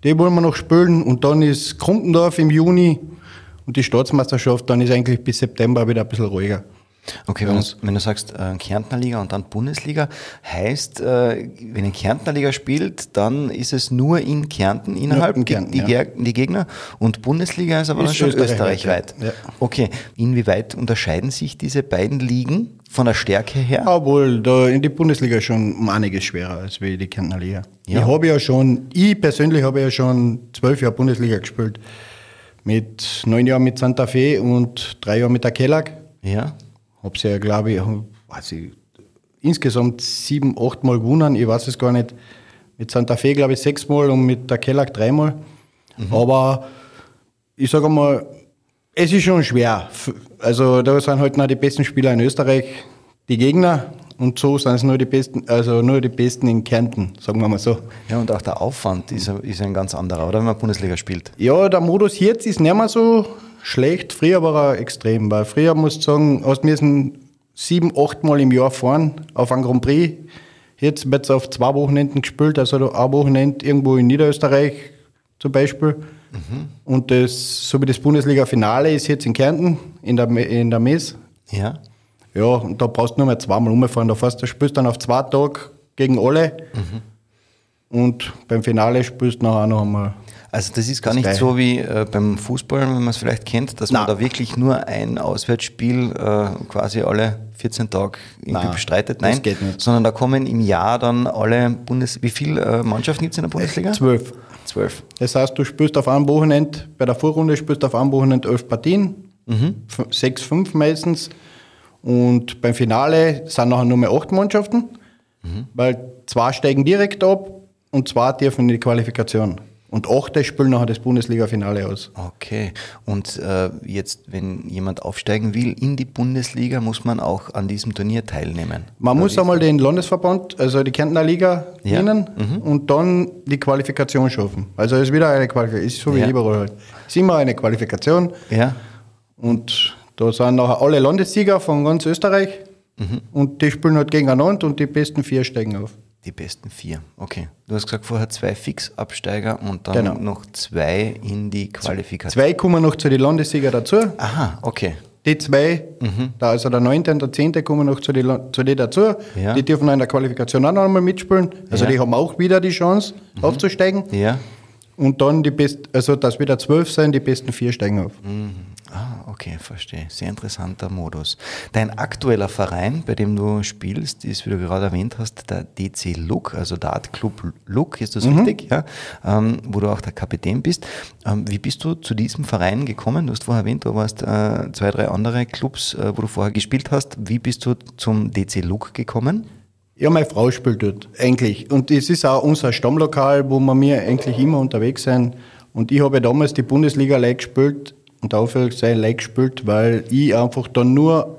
Die wollen wir noch spielen. Und dann ist Krumpendorf im Juni und die Staatsmeisterschaft. Dann ist eigentlich bis September wieder ein bisschen ruhiger. Okay, wenn, du, wenn du sagst äh, Kärntner Liga und dann Bundesliga, heißt, äh, wenn ihr Kärntner Liga spielt, dann ist es nur in Kärnten innerhalb in die- Kärnten, die, ja. Die Gegner und Bundesliga ist aber Ist dann schon österreichweit, ja. Okay, inwieweit unterscheiden sich diese beiden Ligen von der Stärke her? Obwohl, da in die Bundesliga schon um einiges schwerer als wie die Kärntner Liga. Ja. Ich habe ja schon, ich persönlich habe ja schon zwölf Jahre Bundesliga gespielt. Mit neun Jahren mit Santa Fe und drei Jahren mit der Kellag. Ja, Habe sie ja, glaube ich, weiß ich, insgesamt sieben, acht Mal gewonnen. Ich weiß es gar nicht. Mit Santa Fe, glaube ich, sechsmal und mit der Kellag dreimal. Aber ich sage mal, es ist schon schwer. Also da sind halt noch die besten Spieler in Österreich die Gegner und so sind es nur die besten, also nur die besten in Kärnten, sagen wir mal so. ja und auch der Aufwand ist, ist ein ganz anderer, oder wenn man Bundesliga spielt? Ja, der Modus jetzt ist nicht mehr so schlecht. Früher war er extrem, weil früher musst du sagen, hast müssen sieben, acht Mal im Jahr fahren auf einen Grand Prix. Jetzt wird es auf zwei Wochenenden gespielt, also ein Wochenende irgendwo in Niederösterreich zum Beispiel. Und das, so wie das Bundesliga-Finale ist jetzt in Kärnten, in der, in der Mess. Ja, Ja, und da brauchst du nur mehr zweimal umfahren. Da fährst du spielst dann auf zwei Tage gegen alle. Und beim Finale spielst du nachher auch noch einmal. Also das ist gar Das nicht so wie äh, beim Fußball, wenn man es vielleicht kennt, dass man Nein. da wirklich nur ein Auswärtsspiel äh, quasi alle 14 Tage irgendwie Nein, bestreitet. das Nein, geht nicht. sondern da kommen im Jahr dann alle Bundes... Wie viele äh, Mannschaften gibt es in der Bundesliga? Zwölf. Zwölf. Das heißt, du spielst auf einem Wochenende, bei der Vorrunde spielst du auf einem Wochenende elf Partien, f- sechs, fünf meistens. Und beim Finale sind nachher nur mehr acht Mannschaften, weil zwei steigen direkt ab und zwei dürfen in die Qualifikation. Und acht spielen nachher das Bundesliga-Finale aus. Okay. Und äh, jetzt, wenn jemand aufsteigen will in die Bundesliga, muss man auch an diesem Turnier teilnehmen. Man muss einmal den Landesverband, also die Kärntner Liga, Ja. nennen und dann die Qualifikation schaffen. Also es ist wieder eine Qualifikation, ist so wie Ja. überall halt. Es ist immer eine Qualifikation. Ja. Und da sind nachher alle Landessieger von ganz Österreich. Und die spielen halt gegeneinander und die besten vier steigen auf. Die besten vier. Okay. Du hast gesagt vorher zwei Fixabsteiger und dann Genau. noch zwei in die Qualifikation. Zwei kommen noch zu den Landessieger dazu. Aha, okay. Die zwei, da also der neunte und der zehnte kommen noch zu den zu die dazu. Ja. Die dürfen in der Qualifikation auch noch einmal mitspielen. Also Ja. die haben auch wieder die Chance aufzusteigen. Ja. Und dann die besten, also dass wieder zwölf sein, die besten vier steigen auf. Ah, okay, verstehe. Sehr interessanter Modus. Dein aktueller Verein, bei dem du spielst, ist, wie du gerade erwähnt hast, der DC Look, also Dart Club Look, ist das richtig? Ja, ähm, wo du auch der Kapitän bist. Ähm, wie bist du zu diesem Verein gekommen? Du hast vorher erwähnt, du warst äh, zwei, drei andere Clubs, äh, wo du vorher gespielt hast. Wie bist du zum DC Look gekommen? Ja, meine Frau spielt dort, eigentlich. Und es ist auch unser Stammlokal, wo wir mir eigentlich immer unterwegs sind. Und ich habe ja damals die Bundesliga gespielt und Aufwärtszeit live gespielt, weil ich einfach dann nur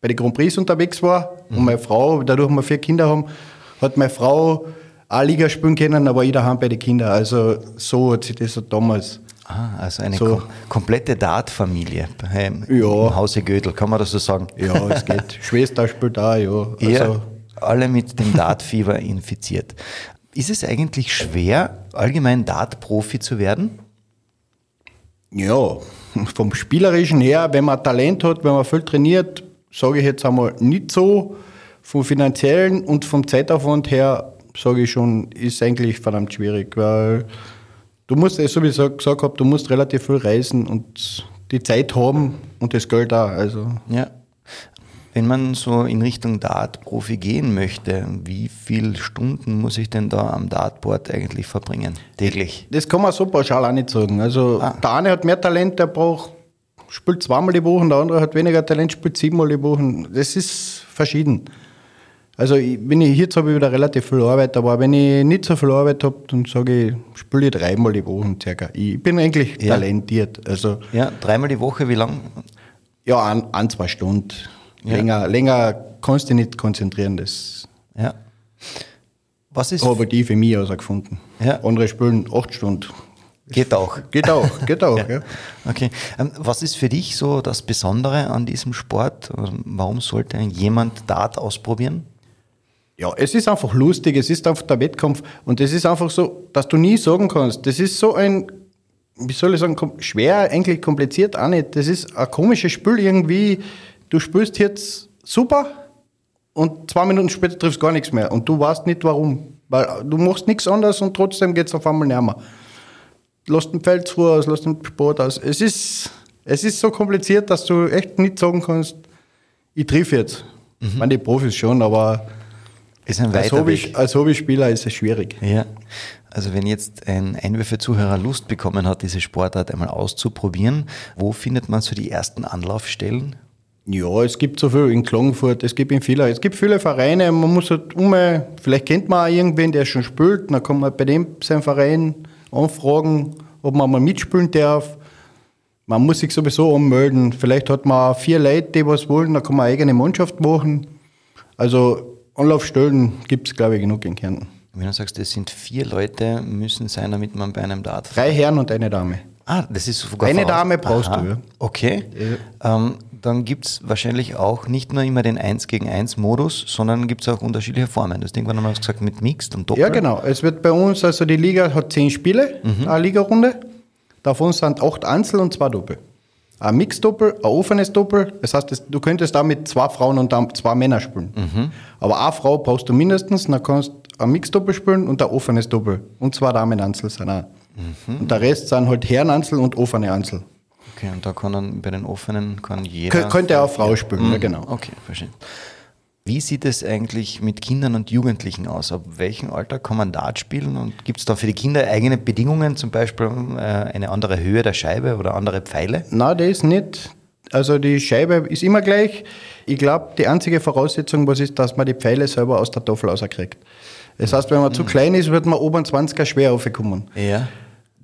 bei den Grand Prix unterwegs war. Und meine Frau, dadurch wir vier Kinder haben, hat meine Frau auch Liga spielen können, aber ich daheim bei den Kindern. Also so hat sich das damals. Ah, also eine So. kom komplette Dart-Familie beim- Ja. im Hause Gödel, kann man das so sagen? Ja, es geht. Schwester spielt auch, ja. Ja, Also, alle mit dem Dartfieber infiziert. Ist es eigentlich schwer, allgemein Dart-Profi zu werden? Ja, vom Spielerischen her, wenn man Talent hat, wenn man viel trainiert, sage ich jetzt einmal nicht so. Vom finanziellen und vom Zeitaufwand her, sage ich schon, ist eigentlich verdammt schwierig, weil du musst, so wie ich sag- gesagt habe, du musst relativ viel reisen und die Zeit haben und das Geld auch. Also, Ja. Wenn man so in Richtung Dart-Profi gehen möchte, wie viele Stunden muss ich denn da am Dartboard eigentlich verbringen? Täglich? das kann man so pauschal auch nicht sagen. Also, Ah. der eine hat mehr Talent, der braucht, spielt zweimal die Woche, der andere hat weniger Talent, spielt siebenmal die Woche. Das ist verschieden. Also, ich, wenn ich jetzt habe ich wieder relativ viel Arbeit, aber wenn ich nicht so viel Arbeit habe, dann sage ich, spiele ich dreimal die Woche circa. Ich bin eigentlich Ja. talentiert. Also, Ja, dreimal die Woche, wie lang? ja, ein, ein zwei Stunden. Ja. Länger, länger kannst du dich nicht konzentrieren. Das Ja. Was ist, habe ich für mich herausgefunden. Ja. Andere spielen acht Stunden. Geht auch. Geht auch, geht auch. ja. Okay. Ähm, was ist für dich so das Besondere an diesem Sport? Ähm, Warum sollte jemand Dart ausprobieren? Ja, es ist einfach lustig, es ist einfach der Wettkampf und es ist einfach so, dass du nie sagen kannst, das ist so ein, wie soll ich sagen, schwer, eigentlich kompliziert auch nicht. Das ist ein komisches Spiel irgendwie, du spielst jetzt super und zwei Minuten später triffst gar nichts mehr und du weißt nicht warum, weil du machst nichts anderes und trotzdem geht es auf einmal nicht mehr. Lass den Feld zu aus, lass den Sport aus. Es ist, es ist so kompliziert, dass du echt nicht sagen kannst, ich triff jetzt. Ich meine, die Profis schon, aber Ist ein als, Hobby, Weg. als Hobbyspieler ist es schwierig. Ja. Also wenn jetzt ein Einwürfe-Zuhörer Lust bekommen hat, diese Sportart einmal auszuprobieren, wo findet man so die ersten Anlaufstellen? Ja, es gibt so viel in Klagenfurt, es gibt in viele, es gibt viele Vereine, man muss halt um, vielleicht kennt man auch irgendwen, der schon spielt, dann kann man bei dem seinen Verein anfragen, ob man mal mitspielen darf. Man muss sich sowieso anmelden. Vielleicht hat man auch vier Leute, die was wollen, dann kann man eine eigene Mannschaft machen. Also Anlaufstellen gibt es, glaube ich, genug in Kärnten. Wenn du sagst, es sind vier Leute, müssen sein, damit man bei einem Dart. Drei Herren und eine Dame. Ah, das ist sogar Eine Dame brauchst Aha. du, ja. Okay. Ähm, dann gibt es wahrscheinlich auch nicht nur immer den 1 gegen 1 Modus, sondern gibt es auch unterschiedliche Formen. Das irgendwann haben wir gesagt mit Mixed und Doppel. Ja, genau. Es wird bei uns, also die Liga hat zehn Spiele, eine Ligarunde. Davon sind acht Einzel und zwei Doppel. Ein Mixdoppel, ein offenes Doppel. Das heißt, du könntest da mit zwei Frauen und dann zwei Männern spielen. Aber eine Frau brauchst du mindestens, dann kannst du ein Mixdoppel spielen und ein offenes Doppel. Und zwei Damen-Einzel sind auch. Und der Rest sind halt Herren-Einzel und offene Einzel. Okay, und da kann dann bei den offenen kann jeder. Kö- Könnte auch Frau spielen, ja genau. Okay, verstehe. Wie sieht es eigentlich mit Kindern und Jugendlichen aus? Ab welchem Alter kann man Dart spielen? Und gibt es da für die Kinder eigene Bedingungen, zum Beispiel äh, eine andere Höhe der Scheibe oder andere Pfeile? Nein, das nicht. Also die Scheibe ist immer gleich. Ich glaube, die einzige Voraussetzung, was ist, dass man die Pfeile selber aus der Tafel rauskriegt. Das heißt, wenn man zu klein ist, wird man oben 20er schwer aufkommen. Ja.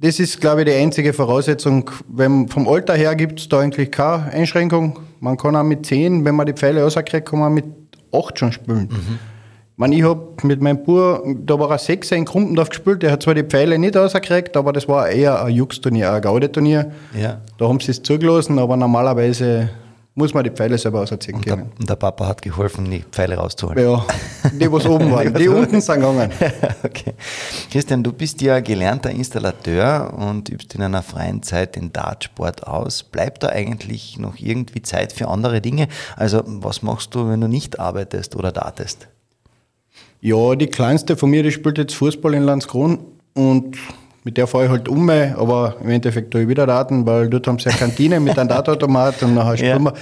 Das ist, glaube ich, die einzige Voraussetzung. Wenn, vom Alter her gibt es da eigentlich keine Einschränkung. Man kann auch mit 10, wenn man die Pfeile rauskriegt, kann man mit 8 schon spielen. Ich, meine, ich habe mit meinem Bub, da war er 6 in Krumpendorf gespielt, der hat zwar die Pfeile nicht rausgekriegt, aber das war eher ein Jux-Turnier, ein Gaudeturnier. Ja. Da haben sie es zugelassen, aber normalerweise muss man die Pfeile selber Und der, können. und der Papa hat geholfen, die Pfeile rauszuholen. Ja, die, was oben waren. Die unten sind gegangen. okay. Christian, du bist ja gelernter Installateur und übst in einer freien Zeit den Dartsport aus. Bleibt da eigentlich noch irgendwie Zeit für andere Dinge? Also, was machst du, wenn du nicht arbeitest oder dartest? Ja, die kleinste von mir, die spielt jetzt Fußball in Landskron und mit der fahre ich halt um, aber im Endeffekt tue ich wieder Daten, weil dort haben sie eine Kantine mit einem Dartautomat und nachher spielen wir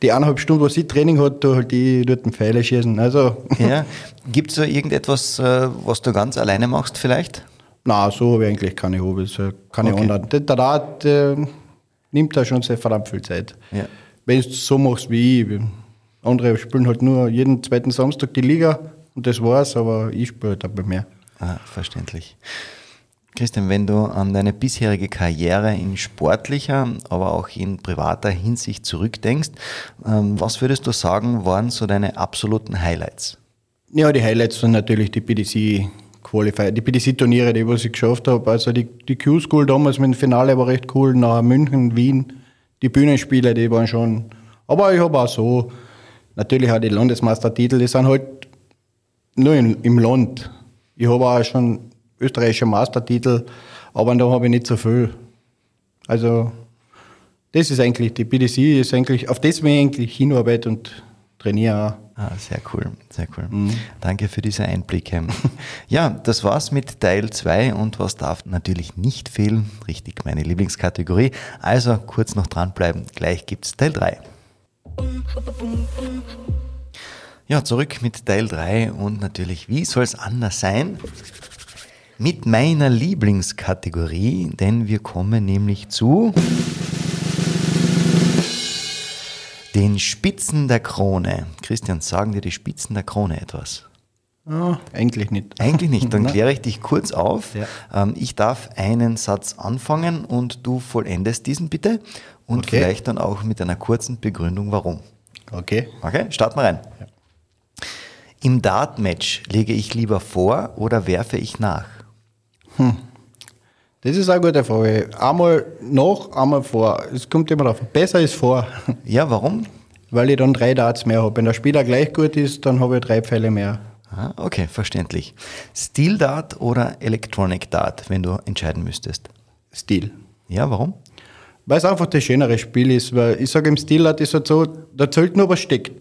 die eineinhalb Stunden, was sie Training hat, tue halt die dort den Pfeile schießen. Also, Ja. Gibt es da irgendetwas, äh, was du ganz alleine machst vielleicht? na, so habe ich eigentlich keine Hobbys, äh, keine Okay. anderen. Der Dart äh, nimmt da schon sehr verdammt viel Zeit. Ja. Wenn du es so machst wie ich, andere spielen halt nur jeden zweiten Samstag die Liga und das war's, aber ich spiele halt aber mehr. Ah, verständlich. Christian, wenn du an deine bisherige Karriere in sportlicher, aber auch in privater Hinsicht zurückdenkst, ähm, was würdest du sagen, waren so deine absoluten Highlights? Ja, die Highlights sind natürlich die BDC Qualifier, die BDC-Turniere, die was ich geschafft habe. Also die, die Q-School damals mit dem Finale war recht cool, nachher München, Wien, die Bühnenspiele, die waren schon. Aber ich habe auch so, natürlich auch die Landesmeistertitel, die sind halt nur in, im Land. Ich habe auch schon österreichische Meistertitel, aber da habe ich nicht so viel. Also, das ist eigentlich, die BDC ist eigentlich, auf das bin ich eigentlich hinarbeite und trainiere auch. Ah, sehr cool, sehr cool. Danke für diese Einblicke. ja, das war's mit Teil 2 und was darf natürlich nicht fehlen? Richtig, meine Lieblingskategorie. Also kurz noch dranbleiben, gleich gibt's Teil 3. Ja, zurück mit Teil 3 und natürlich, wie soll es anders sein? Mit meiner Lieblingskategorie, denn wir kommen nämlich zu den Spitzen der Krone. Christian, sagen dir die Spitzen der Krone etwas? Ja, eigentlich nicht. Eigentlich nicht, dann kläre ich dich kurz auf. Ja. Ähm, ich darf einen Satz anfangen und du vollendest diesen bitte und Okay. vielleicht dann auch mit einer kurzen Begründung, warum. Okay. Okay, starten wir rein. Im Dart-Match lege ich lieber vor oder werfe ich nach? Das ist eine gute Frage. Einmal nach, einmal vor. Es kommt immer darauf. Besser ist vor, Ja, warum? weil ich dann drei Darts mehr habe. Wenn der Spieler gleich gut ist, dann habe ich drei Pfeile mehr. Ah, okay, verständlich. Steel Dart oder Electronic Dart, wenn du entscheiden müsstest? Stil. Ja, warum? Weil es einfach das schönere Spiel ist. Weil ich sage, im Stil hat ist halt so, da zählt nur was steckt.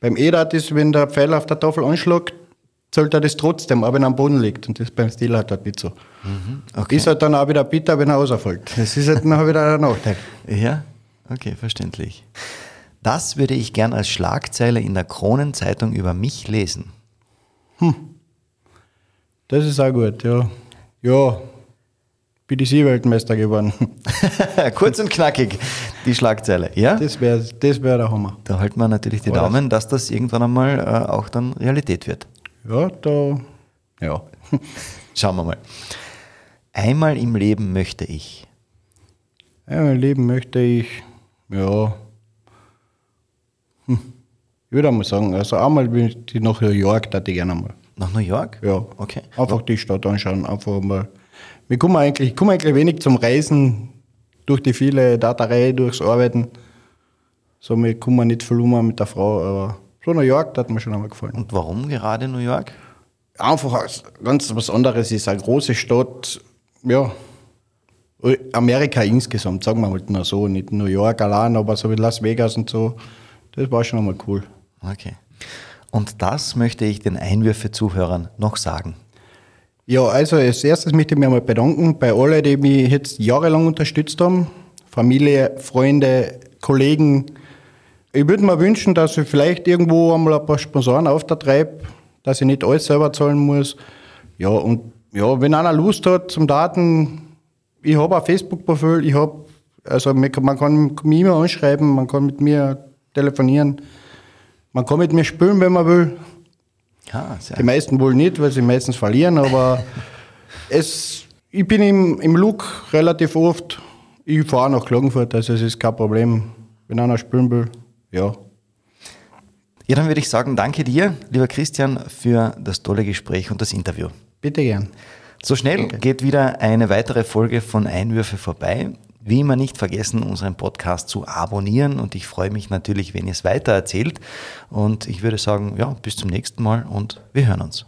Beim E-Dart ist, wenn der Pfeil auf der Tafel anschlägt, zählt er das trotzdem, aber wenn er am Boden liegt. Und das ist beim Stil halt, halt nicht so. Okay. Ist halt dann auch wieder bitter, wenn er rausfällt. Das ist halt dann wieder ein Nachteil. Ja, okay, verständlich. Das würde ich gern als Schlagzeile in der Kronenzeitung über mich lesen. Das ist auch gut, ja. Ja, BDC-Weltmeister geworden. Kurz und knackig, die Schlagzeile. Ja? Das wäre das wär der Hammer. Da halten wir natürlich die Daumen, dass das irgendwann einmal äh, auch dann Realität wird. Ja, da, ja. Schauen wir mal. Einmal im Leben möchte ich. Ja, mein Leben möchte ich, ja, hm. ich würde einmal sagen, also einmal will ich nach New York, da ich gerne mal. Nach New York? Ja, Okay. einfach die Stadt anschauen, einfach mal. Wir kommen eigentlich, ich komme eigentlich wenig zum Reisen durch die viele Daterei, durchs Arbeiten. So, wir kommen nicht viel um mit der Frau, aber so New York, das hat mir schon einmal gefallen. Und warum gerade New York? Einfach ganz was anderes ist, eine große Stadt, ja. Amerika insgesamt, sagen wir halt nur so, nicht New York allein, aber so wie Las Vegas und so, das war schon einmal cool. Okay. Und das möchte ich den Einwürfe-Zuhörern noch sagen. Ja, also als erstes möchte ich mich einmal bedanken bei allen, die mich jetzt jahrelang unterstützt haben. Familie, Freunde, Kollegen. Ich würde mir wünschen, dass ich vielleicht irgendwo einmal ein paar Sponsoren auftreibe, dass ich nicht alles selber zahlen muss. Ja, und ja, wenn einer Lust hat zum Daten, ich habe ein Facebook-Profil, ich habe, also man kann- mich immer anschreiben, man kann mit mir telefonieren, man kann mit mir spielen, wenn man will. Ja, sehr Die meisten wohl nicht, weil sie meistens verlieren, aber es, ich bin im, im Look relativ oft. Ich fahre nach Klagenfurt, also es ist kein Problem. Wenn einer spielen will, ja. Ja, dann würde ich sagen, danke dir, lieber Christian, für das tolle Gespräch und das Interview. Bitte gern. So schnell geht wieder eine weitere Folge von Einwürfe vorbei. Wie immer nicht vergessen, unseren Podcast zu abonnieren und ich freue mich natürlich, wenn ihr es weiter erzählt. Und ich würde sagen, ja, bis zum nächsten Mal und wir hören uns.